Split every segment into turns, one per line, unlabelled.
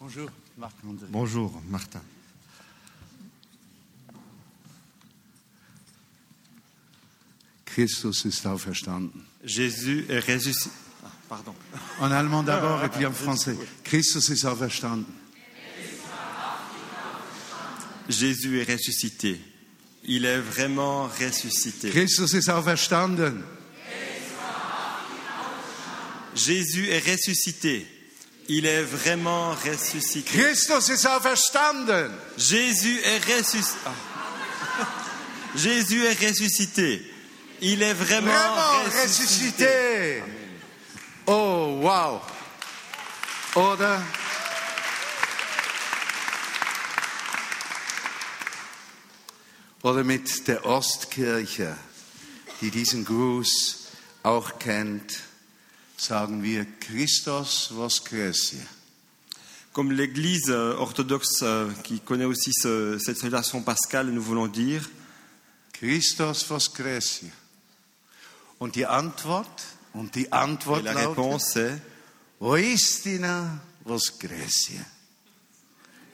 Bonjour, Marc Mondel.
Bonjour, Martin.
Christus ist auferstanden.
Jésus est ressuscité. Ah, pardon.
En allemand d'abord et puis en français. Christus ist auferstanden.
Jésus est ressuscité. Il est vraiment ressuscité.
Christus ist auferstanden.
Jésus est ressuscité. Il est vraiment ressuscité.
Christus ist auferstanden.
Jésus est ressuscité. Jésus est ressuscité. Il est vraiment,
Vraiment ressuscité. Oh, wow. Oder? Oder mit der Ostkirche, die diesen Gruß auch kennt, sagen wir Christus voskresie.
Comme l'Église euh, orthodoxe euh, qui connaît aussi ce- cette salutation pascale, nous voulons dire
Christus voskresie. Und die Antwort, und die
et
Antwort
la
lautet,
réponse est
Voistina voskresie.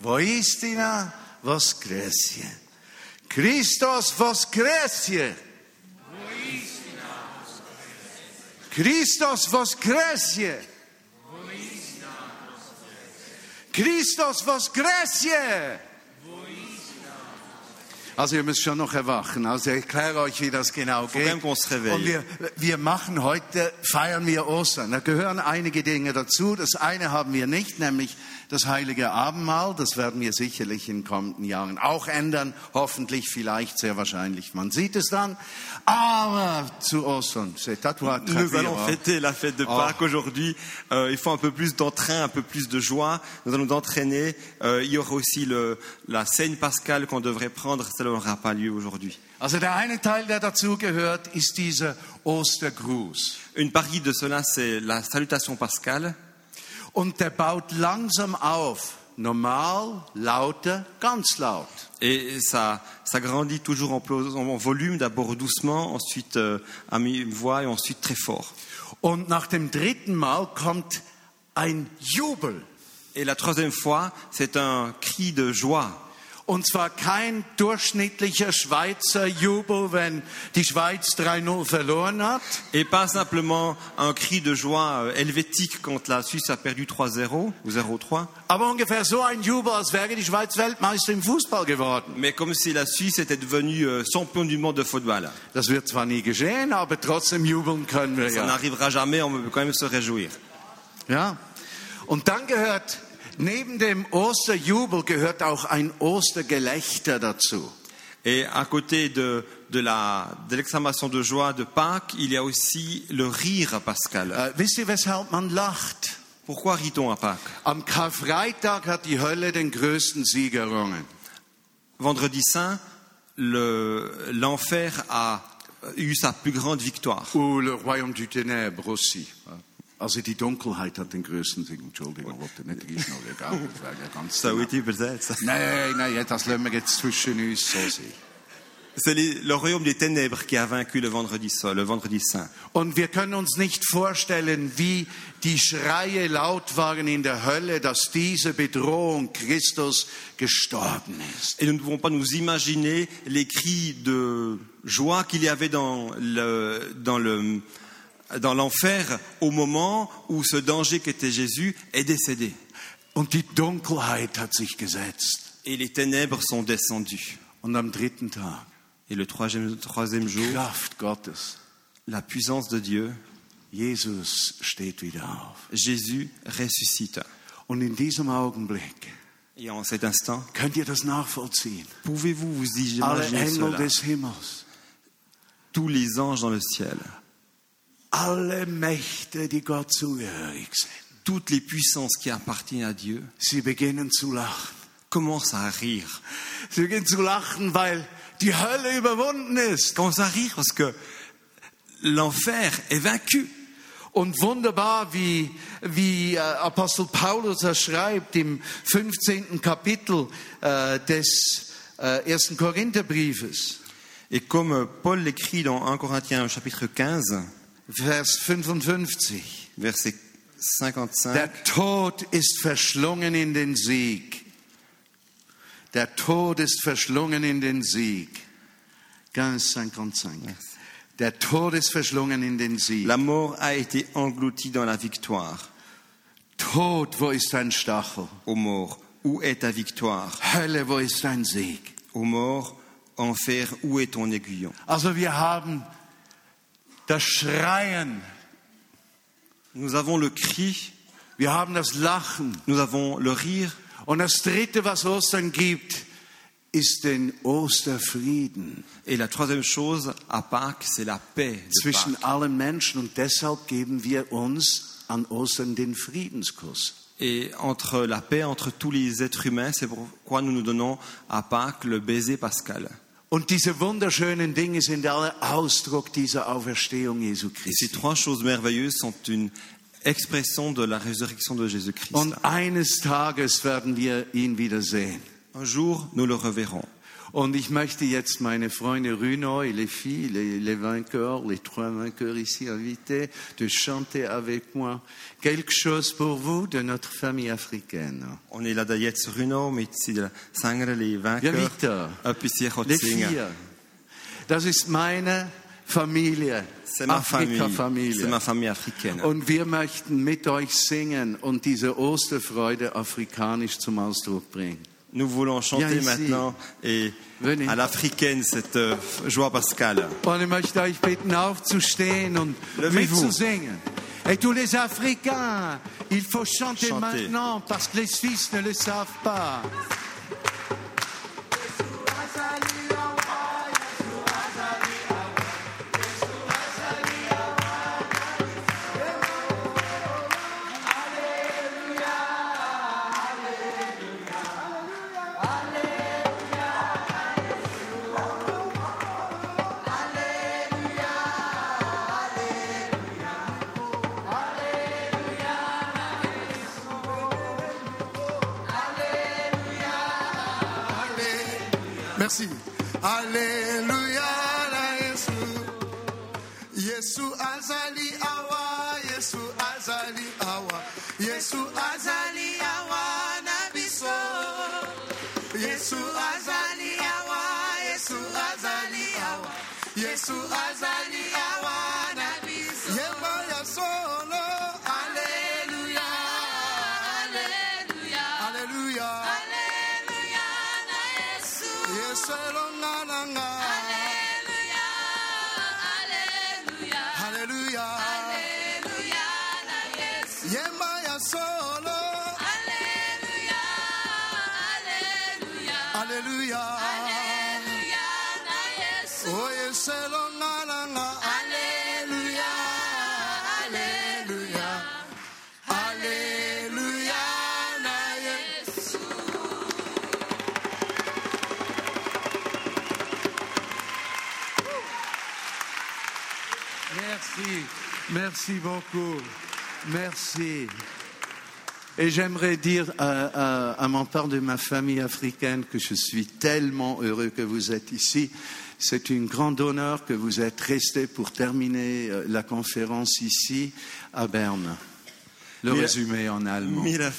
Voistina voskresie. Christus voskresie. Christus voskresie. Christus voskresie. Also ihr müsst schon noch erwachen. Also ich erkläre euch, wie das genau geht. Und wir, wir machen heute, feiern wir Ostern. Da gehören einige Dinge dazu. Das eine haben wir nicht, nämlich das heilige Abendmahl. Das werden wir sicherlich in kommenden Jahren auch ändern. Hoffentlich, vielleicht, sehr wahrscheinlich. Man sieht es dann. Aber zu Ostern, c'est à toi
Nous allons fêter la fête de
Oh.
Pâques aujourd'hui. Euh, il faut un peu plus d'entrain, un peu plus de joie. Nous allons nous entraîner. Euh, il y aura aussi le, la scène pascale qu'on devrait prendre. Ça n'aura pas lieu aujourd'hui.
Also der eine Teil, der dazu gehört, ist dieser Ostergruß.
Une partie de cela, c'est la salutation pascale.
Und der baut langsam auf. Normal, lauter, ganz laut.
Et ça, ça grandit toujours en, en volume, d'abord doucement, ensuite euh, à mi-voix et ensuite très fort.
Und nach dem dritten Mal kommt ein Jubel.
Et la troisième fois, c'est un cri de joie.
Und zwar kein durchschnittlicher Schweizer Jubel, wenn die Schweiz 3-0 verloren hat,
Et pas simplement un cri de joie euh, helvétique quand la Suisse a perdu 3-0 ou 0-3,
aber ungefähr so ein Jubel, als wäre die Schweiz Weltmeister im Fußball geworden.
mais comme si la Suisse était devenue euh, champion du monde de football.
Das wird zwar nie geschehen, aber trotzdem jubeln können wir
Ça
ja.
n'arrivera jamais, on peut quand même se réjouir.
ja. Und dann gehört, neben dem Osterjubel gehört auch ein Ostergelächter dazu.
Et à côté de, de la- de l'exclamation de joie de Pâques, il y a aussi le rire pascal.
Äh, wisst ihr, weshalb man lacht?
Pourquoi rit-on à Pâques?
Am Karfreitag hat die Hölle den größten Sieg errungen.
Vendredi saint, le- l'enfer a eu sa plus grande victoire.
Ou le royaume du ténèbre aussi. Also die Dunkelheit hat den größten Sieg. Entschuldigung, wollte nicht riechen, aber egal. das war ja ganz
Ça a été übersetzt.
Nein, nein, das lassen wir jetzt zwischen uns so sehen.
C'est le royaume des ténèbres qui a vaincu le vendredi. Le vendredi saint.
Und wir können uns nicht vorstellen, wie die Schreie laut waren in der Hölle, dass diese Bedrohung Christus gestorben ist.
Et nous ne pouvons pas nous imaginer les cris de joie qu'il y avait dans le, dans le, dans l'enfer au moment où ce danger qu'était Jésus est décédé.
Und die Dunkelheit hat sich gesetzt.
Et les ténèbres sont descendues.
Und am dritten Tag,
Et le troisième, troisième jour,
Kraft Gottes,
la puissance de Dieu,
Jesus steht wieder auf.
Jésus ressuscite.
Und in diesem Augenblick,
Et en cet instant,
könnt ihr das nachvollziehen?
pouvez-vous vous
Alle
imaginer
Engel
cela?
des Himmels,
Tous les anges dans le ciel,
alle Mächte, die Gott zugehörig sind,
toutes les puissances qui appartiennent à Dieu,
sie beginnen zu lachen.
commencent à rire.
Sie beginnen zu lachen, weil die Hölle überwunden ist.
Commencent à rire parce que l'enfer est vaincu.
Und wunderbar, wie, wie äh, Apostel Paulus das schreibt im 15. Kapitel äh, des äh, ersten Korintherbriefes,
Et comme Paul l'écrit dans 1 Corinthiens chapitre 15,
Vers 55.
verset 55.
Der Tod ist verschlungen in den Sieg. Der Tod ist verschlungen in den Sieg. 1555. Der Tod ist verschlungen in den Sieg.
La mort a été engloutie dans la victoire.
Tod, wo ist dein Stachel?
Ô mort, où est ta victoire
Hölle, wo ist dein Sieg?
Ô mort, enfer, où est ton aiguillon
Also wir haben das Schreien,
Nous avons le cri,
wir haben das Lachen.
nous avons le rire.
Und das Dritte, was Ostern gibt, ist den Osterfrieden
Et la troisième chose, à Pâques, c'est la paix
zwischen
Pâques.
allen Menschen. Und deshalb geben wir uns an Ostern den Friedenskuss.
Et entre la paix entre tous les êtres humains, c'est pourquoi nous nous donnons à Pâques le baiser pascal.
Und diese wunderschönen Dinge sind alle Ausdruck dieser Auferstehung Jesu
Et ces
Christi.
trois choses merveilleuses sont une expression de la résurrection de Jésus-Christ.
Und eines Tages werden wir ihn wiedersehen.
Un jour, nous le reverrons.
Und ich möchte jetzt meine Freunde Runo et les filles, les, les vainqueurs, les trois vainqueurs ici invités, de chanter avec moi quelque chose pour vous de notre famille africaine.
Est là da jetzt Runo mit den Sängern, les vainqueurs. Etwas hier
Les
singen.
Das ist meine Familie, Afrika-Familie.
africaine.
Und wir möchten mit euch singen und diese Osterfreude afrikanisch zum Ausdruck bringen.
Nous voulons chanter maintenant et à l'africaine cette euh, joie pascale.
Und ich möchte euch bitten, aufzustehen und
Levez-vous.
mitzusingen. Et tous les Africains, il faut chanter
Chantez.
maintenant parce que les Suisses ne le savent pas.
Alléluia. Alléluia. Alléluia. Alléluia na Yesu.
Merci, merci beaucoup. Merci. Et j'aimerais dire à, à- à mon part de ma famille africaine que je suis tellement heureux que vous êtes ici. C'est un grand honneur que vous êtes restés pour terminer euh, la conférence ici à Berne. Le
Mais-
résumé en allemand.
Meine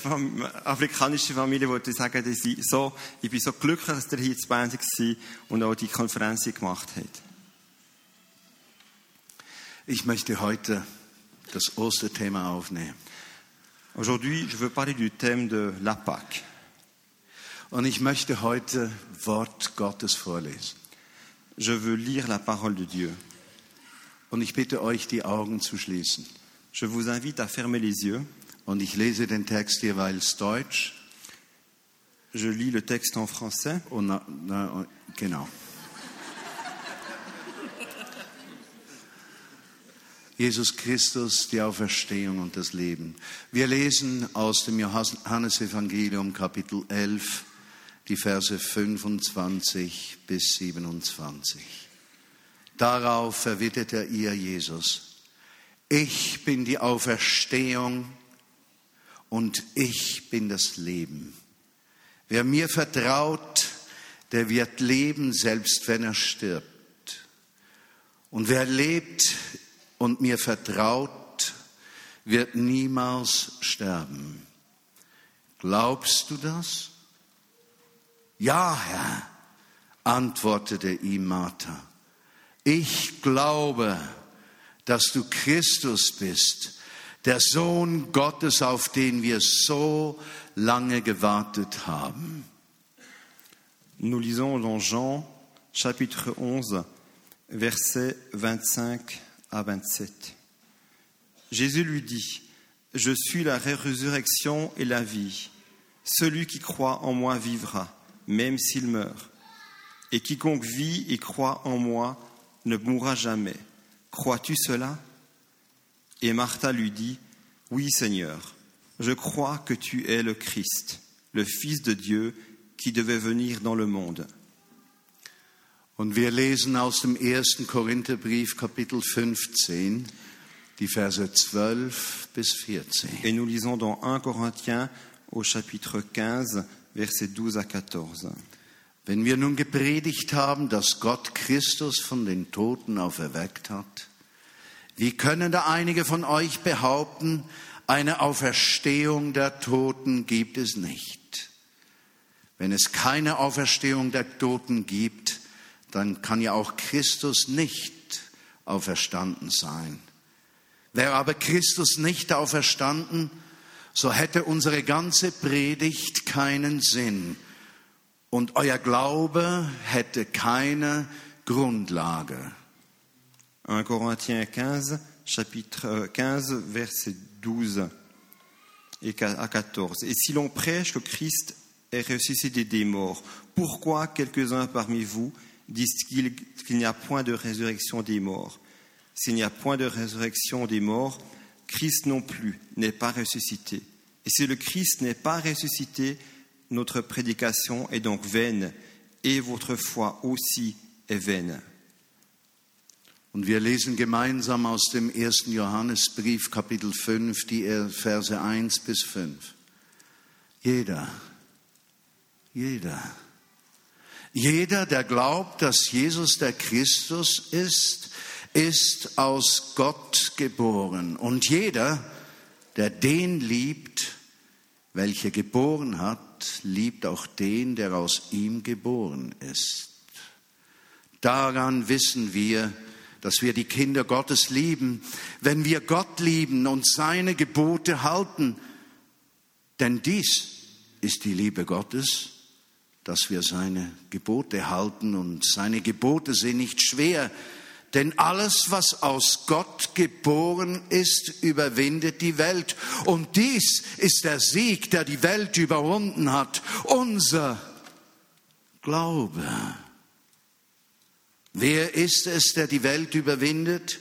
afrikanische Familie ich sagen, dass ich, so, ich bin so glücklich, dass ihr hier zu Bern war und auch die Konferenz gemacht habt.
Ich möchte heute das Osterthema aufnehmen.
Aujourd'hui, je veux parler du thème de la Pâque.
Und ich möchte heute Wort Gottes vorlesen.
Je veux lire la parole de Dieu.
Und ich bitte euch, die Augen zu schließen.
Je vous invite à fermer les yeux.
Und ich lese den Text jeweils Deutsch.
Je lis le texte en français.
Genau. Jesus Christus, die Auferstehung und das Leben. Wir lesen aus dem Johannesevangelium Kapitel 11, die Verse 25 bis 27. Darauf erwiderte ihr Jesus, ich bin die Auferstehung und ich bin das Leben. Wer mir vertraut, der wird leben, selbst wenn er stirbt. Und wer lebt und mir vertraut, wird niemals sterben. Glaubst du das? Ja, Herr, antwortete ihm Martha. Ich glaube, dass du Christus bist, der Sohn Gottes, auf den wir so lange gewartet haben.
Nous lisons dans Jean chapitre 11, versets 25 à 27. Jésus lui dit, Je suis la résurrection et la vie. Celui qui croit en moi vivra, même s'il meurt. Et quiconque vit et croit en moi ne mourra jamais. Crois-tu cela? Et Martha lui dit, Oui Seigneur, je crois que tu es le Christ, le Fils de Dieu qui devait venir dans le monde.
Und wir lesen aus dem ersten Korintherbrief Kapitel 15, die Verse 12 bis 14.
Et nous lisons dans 1 Corinthiens au chapitre 15, versets 12 à 14.
Wenn wir nun gepredigt haben, dass Gott Christus von den Toten auferweckt hat, wie können da einige von euch behaupten, eine Auferstehung der Toten gibt es nicht? Wenn es keine Auferstehung der Toten gibt, dann kann ja auch Christus nicht auferstanden sein. Wäre aber Christus nicht auferstanden, so hätte unsere ganze Predigt keinen Sinn und euer Glaube hätte keine Grundlage.
1 Corinthiens 15, chapitre 15, versets 12 et à 14. Et si l'on prêche que Christ est ressuscité des morts, pourquoi quelques-uns parmi vous disent qu'il n'y a point de résurrection des morts S'il n'y a point de résurrection des morts, Christ non plus n'est pas ressuscité. Et si le Christ n'est pas ressuscité, notre prédication est donc vaine et votre foi aussi est vaine.
Und wir lesen gemeinsam aus dem ersten Johannesbrief Kapitel 5 die Verse 1 bis 5. Jeder, jeder, jeder, der glaubt, dass Jesus der Christus ist, ist aus Gott geboren. Und jeder, der den liebt, welcher geboren hat, liebt auch den, der aus ihm geboren ist. Daran wissen wir, dass wir die Kinder Gottes lieben, wenn wir Gott lieben und seine Gebote halten. Denn dies ist die Liebe Gottes, dass wir seine Gebote halten und seine Gebote sind nicht schwer, denn alles, was aus Gott geboren ist, überwindet die Welt. Und dies ist der Sieg, der die Welt überwunden hat. Unser Glaube. Wer ist es, der die Welt überwindet?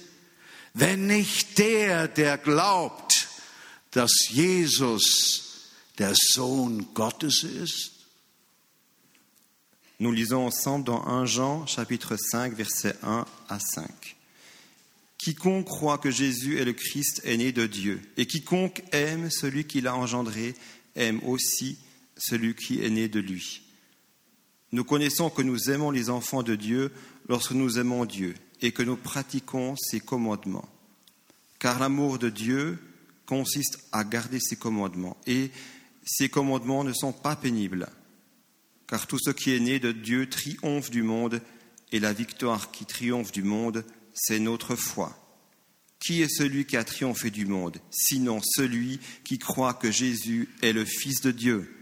Wenn nicht der, der glaubt, dass Jesus der Sohn Gottes ist?
Nous lisons ensemble dans 1 Jean chapitre 5 versets 1 à 5. Quiconque croit que Jésus est le Christ est né de Dieu, et quiconque aime celui qui l'a engendré aime aussi celui qui est né de lui. Nous connaissons que nous aimons les enfants de Dieu lorsque nous aimons Dieu et que nous pratiquons ses commandements. Car l'amour de Dieu consiste à garder ses commandements, et ses commandements ne sont pas pénibles car tout ce qui est né de Dieu triomphe du monde, et la victoire qui triomphe du monde, c'est notre foi. Qui est celui qui a triomphé du monde, sinon celui qui croit que Jésus est le Fils de Dieu?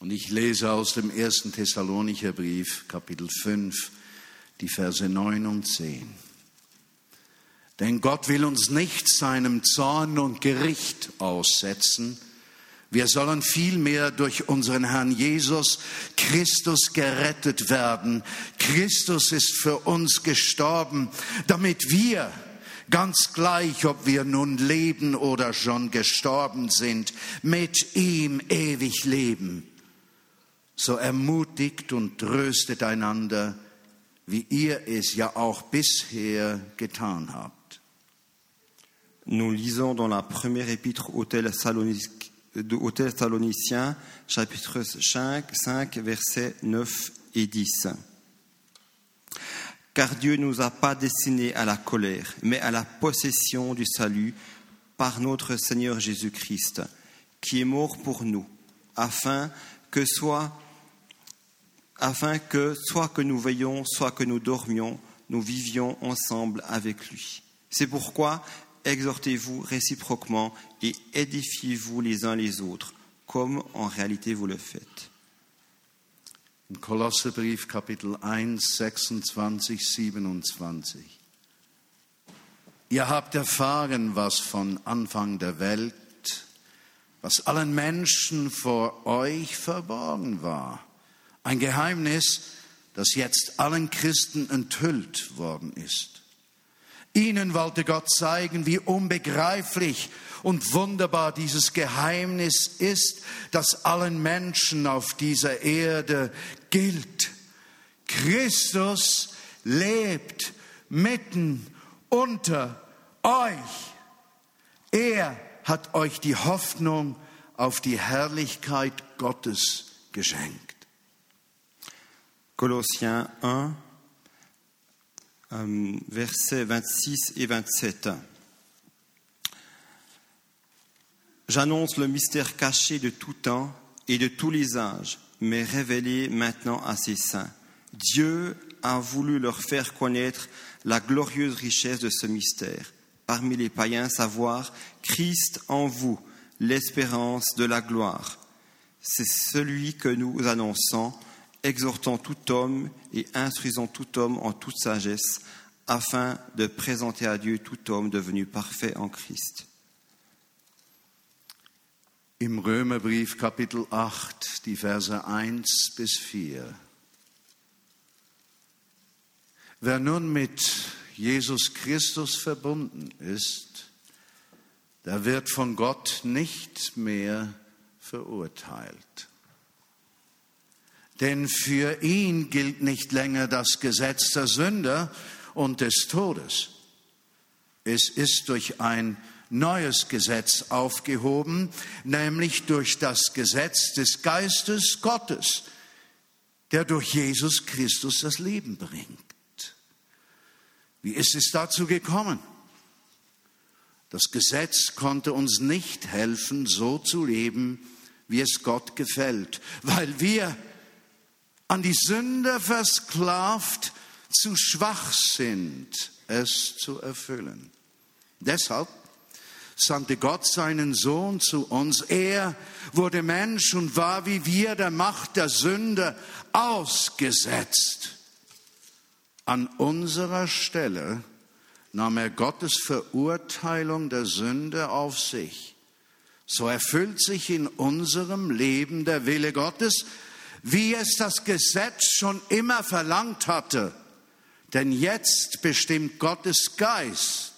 Und ich lese aus dem ersten Thessalonicher Brief, Kapitel 5, die Verse 9 und 10. Denn Gott will uns nicht seinem Zorn und Gericht aussetzen, wir sollen vielmehr durch unseren Herrn Jesus Christus gerettet werden. Christus ist für uns gestorben, damit wir, ganz gleich, ob wir nun leben oder schon gestorben sind, mit ihm ewig leben. So ermutigt und tröstet einander, wie ihr es ja auch bisher getan habt.
Nous lisons dans la première épître aux Thessaloniciens aux Thessaloniciens, chapitre 5, 5, versets 9 et 10. Car Dieu ne nous a pas destinés à la colère, mais à la possession du salut par notre Seigneur Jésus-Christ, qui est mort pour nous, afin que soit afin que soit que nous veillions, soit que nous dormions, nous vivions ensemble avec lui. C'est pourquoi exhortez-vous réciproquement et édifiez-vous les uns les autres, comme en réalité vous le faites.
Im Kolosserbrief Kapitel 1, 26, 27. Ihr habt erfahren, was von Anfang der Welt, was allen Menschen vor euch verborgen war. Ein Geheimnis, das jetzt allen Christen enthüllt worden ist. Ihnen wollte Gott zeigen, wie unbegreiflich und wunderbar dieses Geheimnis ist, das allen Menschen auf dieser Erde gilt. Christus lebt mitten unter euch. Er hat euch die Hoffnung auf die Herrlichkeit Gottes geschenkt.
Colossiens 1, euh, versets 26 et 27. J'annonce le mystère caché de tout temps et de tous les âges, mais révélé maintenant à ses saints. Dieu a voulu leur faire connaître la glorieuse richesse de ce mystère. Parmi les païens, savoir Christ en vous, l'espérance de la gloire. C'est celui que nous annonçons, exhortant tout homme et instruisant tout homme en toute sagesse, afin de présenter à Dieu tout homme devenu parfait en Christ.
Im Römerbrief Kapitel 8, die Verse 1 bis 4. Wer nun mit Jesus Christus verbunden ist, der wird von Gott nicht mehr verurteilt. Denn für ihn gilt nicht länger das Gesetz der Sünder und des Todes. Es ist durch ein neues Gesetz aufgehoben, nämlich durch das Gesetz des Geistes Gottes, der durch Jesus Christus das Leben bringt. Wie ist es dazu gekommen? Das Gesetz konnte uns nicht helfen, so zu leben, wie es Gott gefällt, weil wir an die Sünde versklavt zu schwach sind, es zu erfüllen. Deshalb sandte Gott seinen Sohn zu uns. Er wurde Mensch und war wie wir der Macht der Sünde ausgesetzt. An unserer Stelle nahm er Gottes Verurteilung der Sünde auf sich. So erfüllt sich in unserem Leben der Wille Gottes, wie es das Gesetz schon immer verlangt hatte. Denn jetzt bestimmt Gottes Geist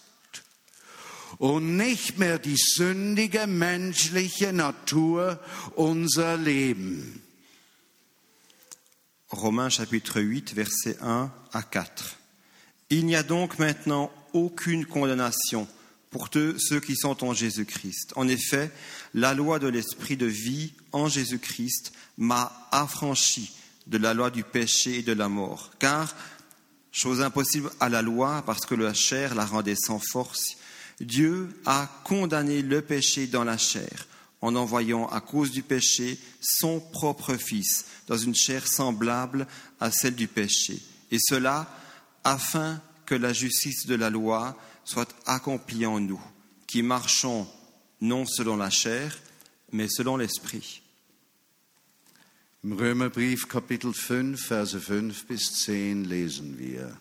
und nicht mehr die sündige menschliche Natur unser Leben.
Romains chapitre 8, versets 1 à 4. Il n'y a donc maintenant aucune condamnation pour ceux qui sont en Jésus-Christ. En effet, la loi de l'esprit de vie en Jésus-Christ m'a affranchi de la loi du péché et de la mort. Car, chose impossible à la loi, parce que la chair la rendait sans force, Dieu a condamné le péché dans la chair en envoyant à cause du péché son propre Fils dans une chair semblable à celle du péché. Et cela afin que la justice de la loi soit accomplie en nous, qui marchons non selon la chair, mais selon l'esprit.
Im Römerbrief Kapitel 5, Verse 5 bis 10 lesen wir.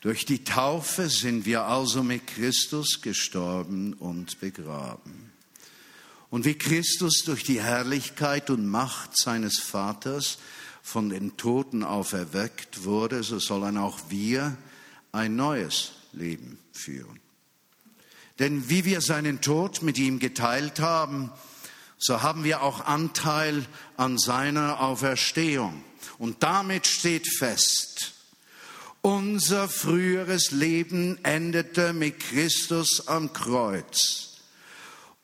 Durch die Taufe sind wir also mit Christus gestorben und begraben. Und wie Christus durch die Herrlichkeit und Macht seines Vaters von den Toten auferweckt wurde, so sollen auch wir ein neues Leben führen. Denn wie wir seinen Tod mit ihm geteilt haben, so haben wir auch Anteil an seiner Auferstehung. Und damit steht fest, unser früheres Leben endete mit Christus am Kreuz.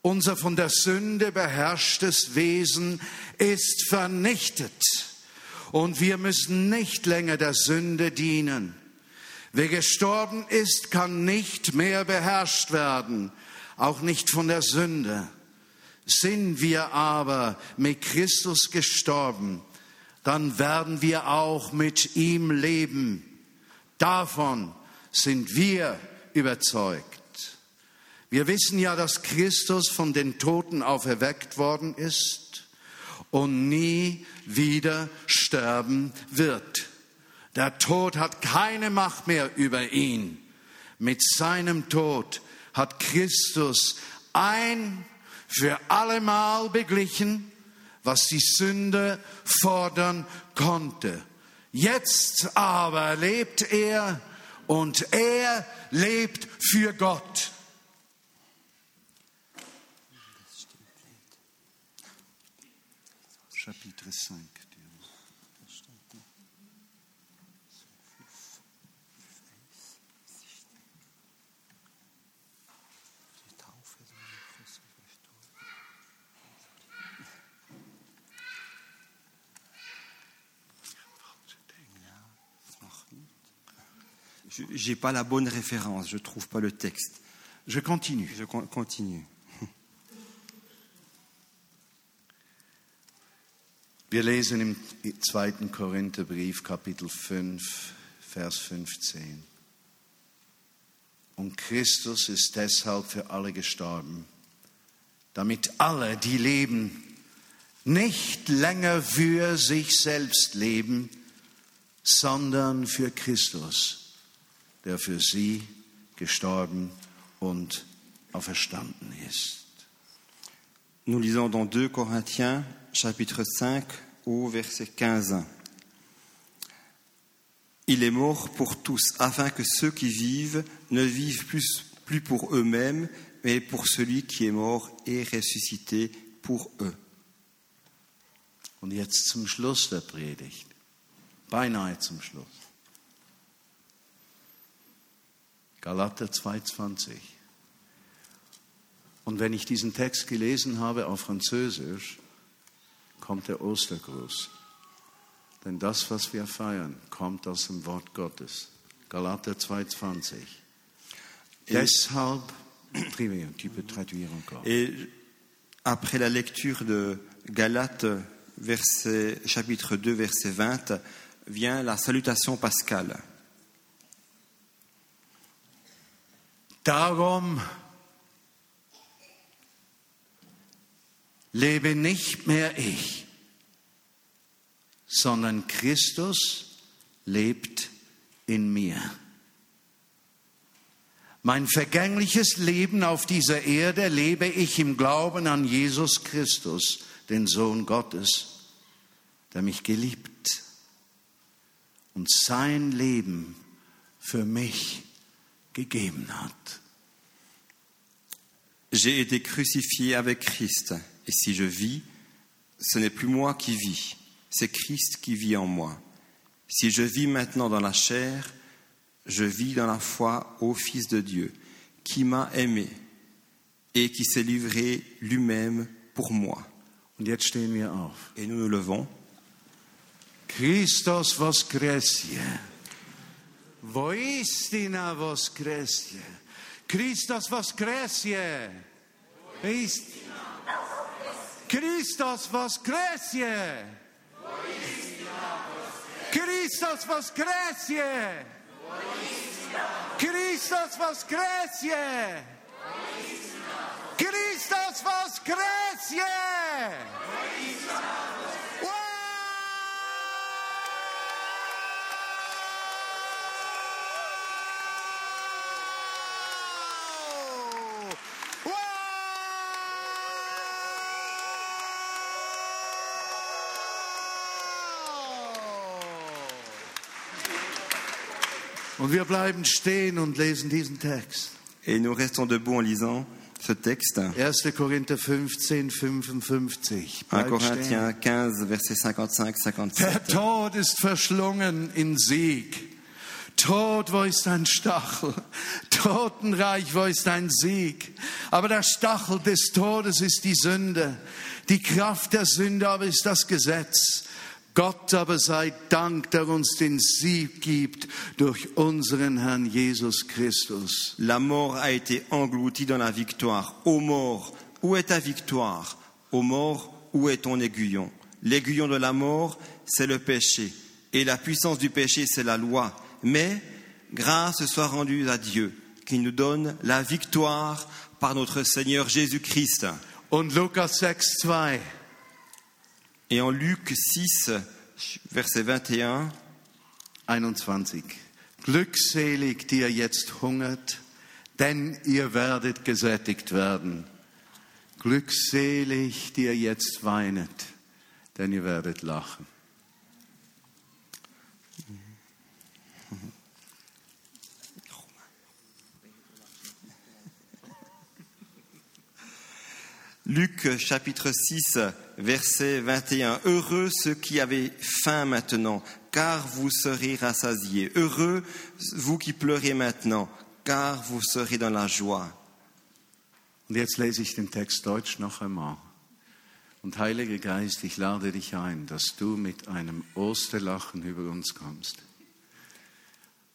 Unser von der Sünde beherrschtes Wesen ist vernichtet und wir müssen nicht länger der Sünde dienen. Wer gestorben ist, kann nicht mehr beherrscht werden, auch nicht von der Sünde. Sind wir aber mit Christus gestorben, dann werden wir auch mit ihm leben. Davon sind wir überzeugt. Wir wissen ja, dass Christus von den Toten auferweckt worden ist und nie wieder sterben wird. Der Tod hat keine Macht mehr über ihn. Mit seinem Tod hat Christus ein für allemal beglichen, was die Sünde fordern konnte. Jetzt aber lebt er und er lebt für Gott. Chapitre 5.
Je J'ai pas la bonne référence, je trouve pas le texte.
Je continue.
Je con- continue.
Wir lesen im 2. Korintherbrief Kapitel 5, Vers 15. Und Christus ist deshalb für alle gestorben, damit alle, die leben, nicht länger für sich selbst leben, sondern für Christus, der für sie gestorben und auferstanden ist.
Nous lisons dans 2 Corinthiens chapitre 5 au verset 15. Il est mort pour tous, afin que ceux qui vivent ne vivent plus, plus pour eux-mêmes, mais pour celui qui est mort et ressuscité pour eux.
Und jetzt zum Schluss der Predigt, beinahe zum Schluss. Galater 2,20. Und wenn ich diesen Text gelesen habe auf Französisch, kommt der Ostergruß. Denn das, was wir feiern, kommt aus dem Wort Gottes. Galater 2,20. Deshalb, Trivium, tu peux traduire encore.
Et après la lecture de Galates, verset, chapitre 2, verset 20, vient la salutation pascale.
Darum lebe nicht mehr ich, sondern Christus lebt in mir. Mein vergängliches Leben auf dieser Erde lebe ich im Glauben an Jesus Christus, den Sohn Gottes, der mich geliebt und sein Leben für mich gegeben hat.
J'ai été crucifié avec Christ, et si je vis, ce n'est plus moi qui vis, c'est Christ qui vit en moi. Si je vis maintenant dans la chair, je vis dans la foi au Fils de Dieu, qui m'a aimé et qui s'est livré lui-même pour moi. Et nous nous levons.
Christos voskresie. Voistina voskresie. Christos voskresie. Ist Christos voskresie. Christos voskresie. Christos voskresie. Christos voskresie. Wow! Und wir bleiben stehen und lesen diesen Text.
Et nous restons debout en lisant ce texte.
1. Korinther 15, 55.
1
Bleibt stehen.
Corinthiens 15, verset 55,
Der
57.
Tod ist verschlungen in Sieg. Tod, wo ist dein Stachel? Totenreich, wo ist dein Sieg? Aber der Stachel des Todes ist die Sünde. Die Kraft der Sünde aber ist das Gesetz. Gott aber sei Dank, der uns den Sieg gibt durch unseren Herrn Jesus Christus.
La mort a été engloutie dans la victoire. Ô mort, où est ta victoire? Ô mort, où est ton aiguillon? L'aiguillon de la mort, c'est le péché. Et la puissance du péché, c'est la loi. Mais grâce soit rendue à Dieu, qui nous donne la victoire par notre Seigneur Jésus-Christ.
Und Lukas 6, 2.
Et en Luc 6, verset 21,
21. Glückselig, die ihr jetzt hungert, denn ihr werdet gesättigt werden. Glückselig, die ihr jetzt weinet, denn ihr werdet lachen.
Luc chapitre 6, verset 21. Heureux ceux qui avaient faim maintenant, car vous serez rassasiés. Heureux vous qui pleurez maintenant, car vous serez dans la joie.
Und jetzt lese ich den Text Deutsch noch einmal. Und Heiliger Geist, ich lade dich ein, dass du mit einem Osterlachen über uns kommst.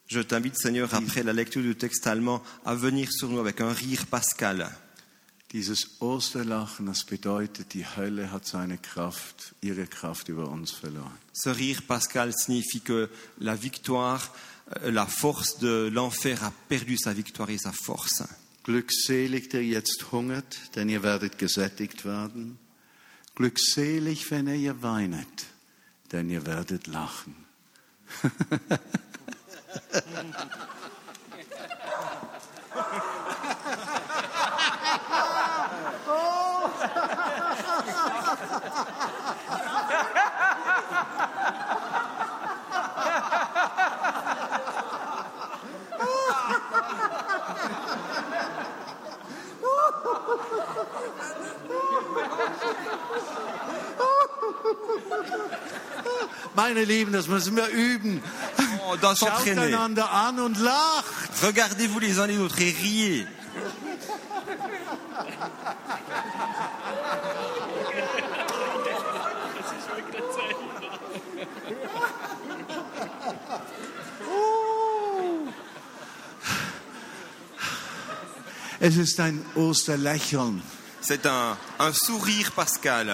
Je t'invite, Seigneur, après la lecture du texte allemand, à venir sur nous avec un rire pascal.
Dieses Osterlachen, das bedeutet, die Hölle hat seine Kraft, ihre Kraft über uns verloren.
Ce rire pascal signifie que la victoire, euh, la force de l'enfer a perdu sa victoire et sa force.
Glückselig, der jetzt hungert, denn ihr werdet gesättigt werden. Glückselig, wenn ihr weinet, denn ihr werdet lachen. Meine Lieben, das müssen wir üben.
On doit
Schaut einander an und lacht.
Regardez-vous les uns les autres et riez.
Es ist ein Osterlächeln.
C'est un, un sourire pascal.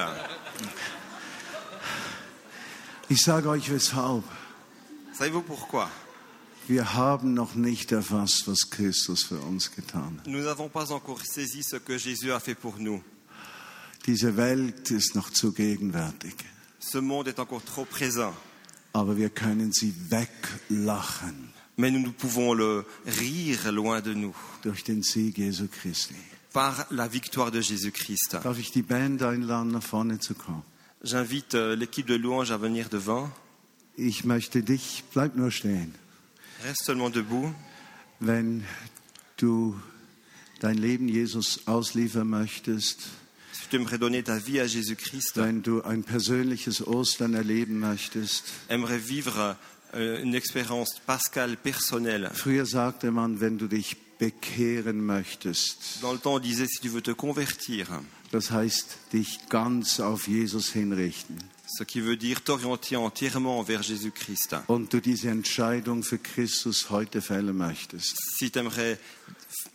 Ich sage euch weshalb.
Savez-vous pourquoi
Wir haben noch nicht erfasst, was Christus für uns getan hat.
Nous n'avons pas encore saisi ce que Jésus a fait pour nous.
Diese Welt ist noch zu gegenwärtig,
Ce monde est encore trop présent,
aber wir können sie weglachen
mais nous, nous pouvons le rire loin de nous
durch den Sieg Jesu Christi.
par la victoire de Jésus-Christ.
Darf ich die Band einladen, nach vorne zu kommen?
J'invite euh, l'équipe de louange à venir devant.
Ich möchte dich, bleib nur stehen,
Reste seulement debout.
wenn du dein Leben Jesus ausliefern möchtest,
Si tu aimerais donner ta vie à Jésus-Christ,
wenn du ein persönliches Ostern erleben möchtest.
aimerais vivre euh, une expérience pascale personnelle.
Früher sagte man, wenn du dich bekehren möchtest,
Dans le temps, on disait si tu veux te convertir,
das heißt, dich ganz auf Jesus hinrichten
ce qui veut dire t'orienter entièrement vers Jésus-Christ.
und du diese Entscheidung für Christus heute fällen möchtest,
Si tu aimerais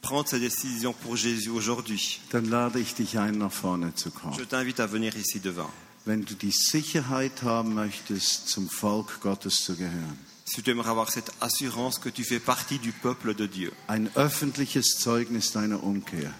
prendre cette décision pour Jésus aujourd'hui,
dann lade ich dich ein, nach vorne zu
je
kommen.
t'invite à venir ici devant.
Wenn du die Sicherheit haben möchtest, zum Volk Gottes zu gehören,
Si tu aimerais avoir cette assurance que tu fais partie du peuple de Dieu,
ein öffentliches Zeugnis deiner Umkehr.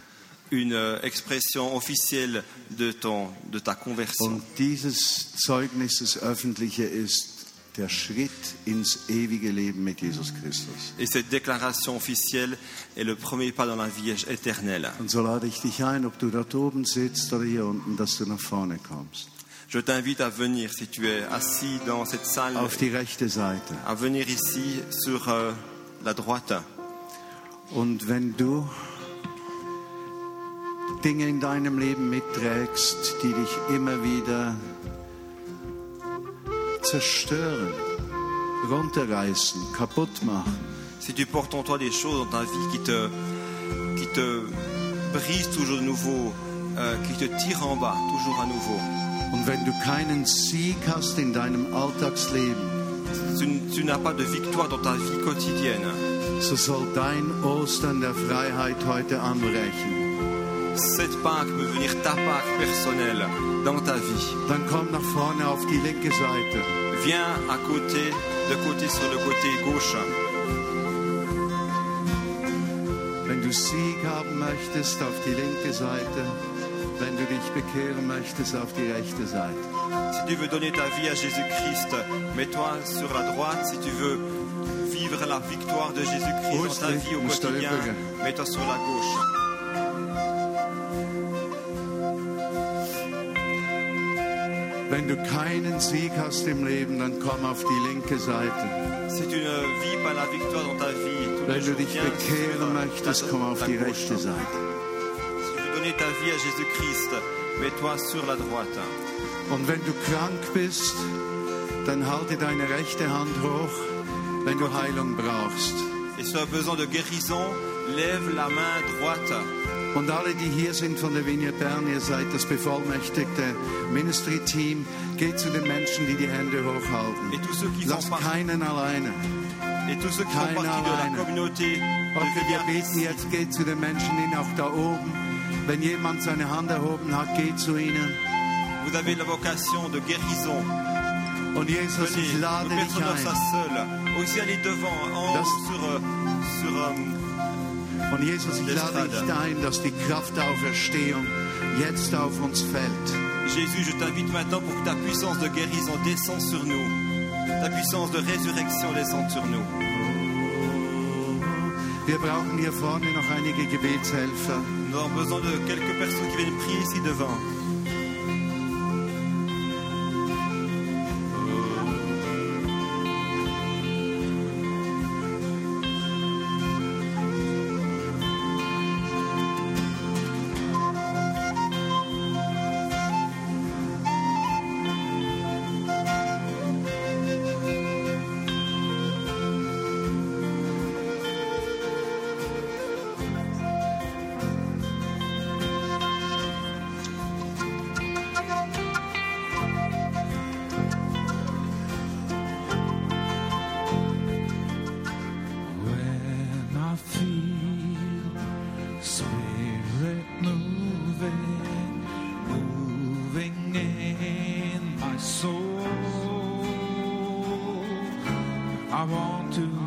Une euh, expression officielle de, ton, de ta conversion.
Und dieses Zeugnis, das öffentliche, ist der Schritt ins ewige Leben mit Jesus Christus.
Et cette déclaration officielle est le premier pas dans la vie éternelle.
Und so lade ich dich ein, ob du dort oben sitzt oder hier unten, dass du nach vorne kommst.
Je t'invite à venir, si tu es assis dans cette salle,
Auf die rechte Seite.
à venir ici sur euh, la droite.
Und wenn du Dinge in deinem Leben mitträgst, die dich immer wieder zerstören, runterreißen, kaputt machen,
Si tu portes en toi des choses dans ta vie qui te, qui te brisent toujours de nouveau, euh, qui te tirent en bas toujours à nouveau,
Und wenn du keinen Sieg hast in deinem Alltagsleben,
tu, tu n'as pas de victoire dans ta vie quotidienne,
so soll dein Ostern der Freiheit heute anbrechen.
Cette Pâque peut venir ta Pâque personnelle dans ta vie.
Dann komm nach vorne auf die linke Seite.
Viens à côté, de côté sur le côté gauche.
Wenn du Sieg haben möchtest, auf die linke Seite. Wenn du dich bekehren möchtest, auf die rechte Seite.
Si tu veux donner ta vie à Jésus-Christ, mets-toi sur la droite. Si tu veux vivre la victoire de Jésus-Christ dans ta vie au quotidien, mets-toi sur la gauche.
Wenn du keinen Sieg hast im Leben, dann komm auf die linke Seite. Wenn du dich bekehren möchtest, komm auf die rechte Seite. Und wenn du krank bist, dann halte deine rechte Hand hoch, wenn du Heilung brauchst.
Et si tu as besoin de guérison, lève la main droite.
Und alle, die hier sind von der Vineyard Bern, ihr seid das bevollmächtigte Ministry-Team, geht zu den Menschen, die die Hände hochhalten.
Et tous ceux qui
Lass
font partie,
keinen alleine.
la
alleine. Okay, wir beten jetzt, geht zu den Menschen hin, auch da oben. Wenn jemand seine Hand erhoben hat, geht zu ihnen.
Vous avez la vocation de guérison.
Und Jesus, ich
Venez,
lade dich ein.
Aussi aller devant, en
Das-
sur, euh, sur, euh,
Und Jesus, ich lade
L'estrade.
dich ein, dass die Kraft der Auferstehung jetzt auf uns fällt.
Jésus, je t'invite maintenant pour que ta puissance de guérison descende sur nous. Ta puissance de résurrection descende sur nous.
Wir brauchen hier vorne noch einige Gebetshelfer.
Nous avons besoin de quelques personnes qui viennent prier ici devant.
I want to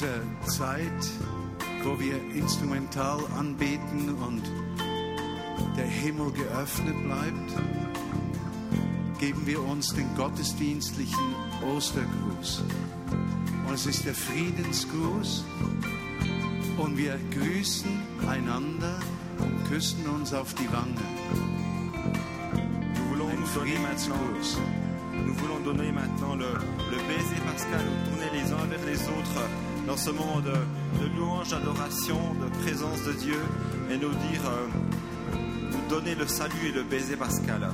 dieser Zeit, wo wir instrumental anbeten und der Himmel geöffnet bleibt, geben wir uns den gottesdienstlichen Ostergruß. Und es ist der Friedensgruß. Und wir grüßen einander und küssen uns auf die Wange. Ein Friedensgruß.
nous voulons donner maintenant le, le baiser pascal, nous tourner les uns vers les autres dans ce moment de, louange, d'adoration, de présence de Dieu et nous dire, euh, nous donner le salut et le baiser pascal.